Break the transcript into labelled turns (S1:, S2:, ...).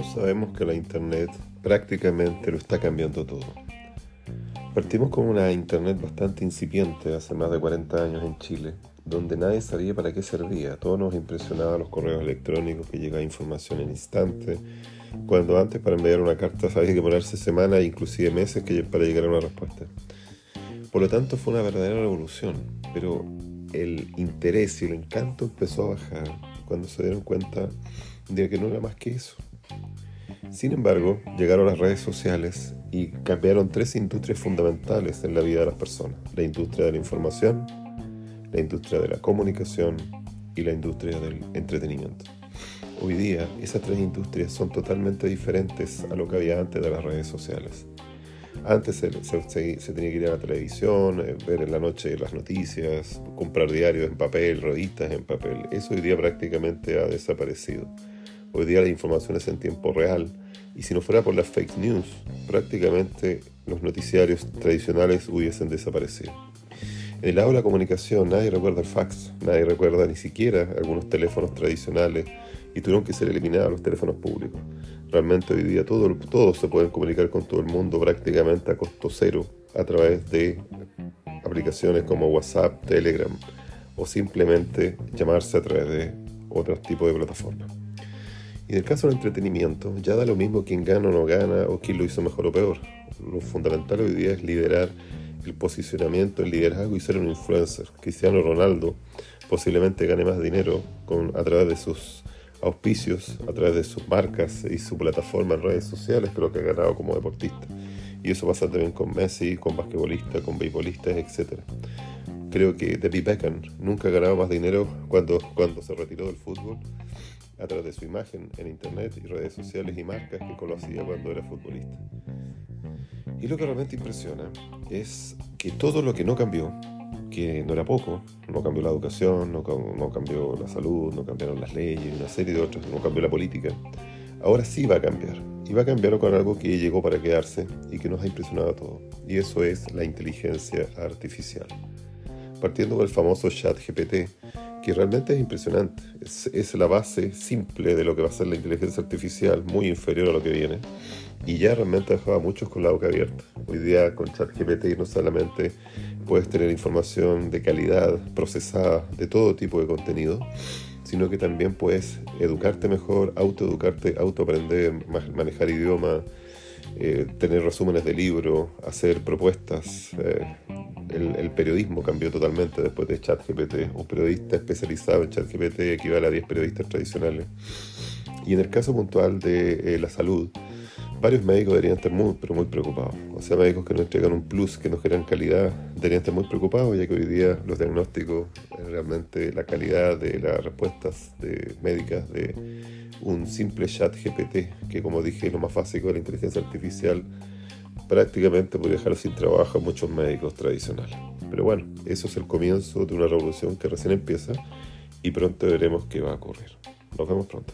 S1: Todos sabemos que la Internet prácticamente lo está cambiando todo. Partimos con una Internet bastante incipiente hace más de 40 años en Chile, donde nadie sabía para qué servía. Todos nos impresionaba los correos electrónicos que llegaba información en instante, cuando antes para enviar una carta había que ponerse semanas inclusive meses para llegar a una respuesta. Por lo tanto fue una verdadera revolución, pero el interés y el encanto empezó a bajar cuando se dieron cuenta de que no era más que eso. Sin embargo, llegaron las redes sociales y cambiaron tres industrias fundamentales en la vida de las personas. La industria de la información, la industria de la comunicación y la industria del entretenimiento. Hoy día esas tres industrias son totalmente diferentes a lo que había antes de las redes sociales. Antes se, tenía que ir a la televisión, eh, ver en la noche las noticias, comprar diarios en papel, revistas en papel. Eso hoy día prácticamente ha desaparecido. Hoy día la información es en tiempo real y si no fuera por las fake news, prácticamente los noticiarios tradicionales hubiesen desaparecido. En el lado de la comunicación nadie recuerda el fax, nadie recuerda ni siquiera algunos teléfonos tradicionales y tuvieron que ser eliminados los teléfonos públicos. Realmente hoy día todo, todos se pueden comunicar con todo el mundo prácticamente a costo cero a través de aplicaciones como WhatsApp, Telegram o simplemente llamarse a través de otros tipos de plataformas. Y en el caso del entretenimiento, ya da lo mismo quién gana o no gana o quién lo hizo mejor o peor. Lo fundamental hoy día es liderar el posicionamiento, el liderazgo y ser un influencer. Cristiano Ronaldo posiblemente gane más dinero a través de sus auspicios, a través de sus marcas y su plataforma en redes sociales lo que ha ganado como deportista. Y eso pasa también con Messi, con basquetbolistas, con beisbolistas, etc. Creo que Debbie Beckham nunca ha ganado más dinero cuando, cuando se retiró del fútbol a través de su imagen en internet y redes sociales y marcas que conocía cuando era futbolista. Y lo que realmente impresiona es que todo lo que no cambió, que no era poco, no cambió la educación, no, no cambió la salud, no cambiaron las leyes, una serie de otras, no cambió la política, ahora sí va a cambiar. Y va a cambiar con algo que llegó para quedarse y que nos ha impresionado a todos. Y eso es la inteligencia artificial. Partiendo del famoso chat GPT, que realmente es impresionante. Es, la base simple de lo que va a ser la inteligencia artificial, muy inferior a lo que viene. Y ya realmente dejaba a muchos con la boca abierta. Hoy día con ChatGPT no solamente puedes tener información de calidad procesada de todo tipo de contenido, sino que también puedes educarte mejor, autoeducarte, autoaprender, manejar idioma, eh, tener resúmenes de libros, hacer propuestas. Eh, el, periodismo cambió totalmente después de ChatGPT. Un periodista especializado en ChatGPT equivale a 10 periodistas tradicionales. Y en el caso puntual de eh, la salud, varios médicos deberían estar muy, pero muy preocupados. O sea, médicos que no entregan un plus, que no generan calidad, deberían estar muy preocupados, ya que hoy día los diagnósticos, realmente la calidad de las respuestas de médicas de un simple chat GPT, que como dije es lo más básico de la inteligencia artificial, prácticamente podría dejar sin trabajo a muchos médicos tradicionales. Pero bueno, eso es el comienzo de una revolución que recién empieza y pronto veremos qué va a ocurrir. Nos vemos pronto.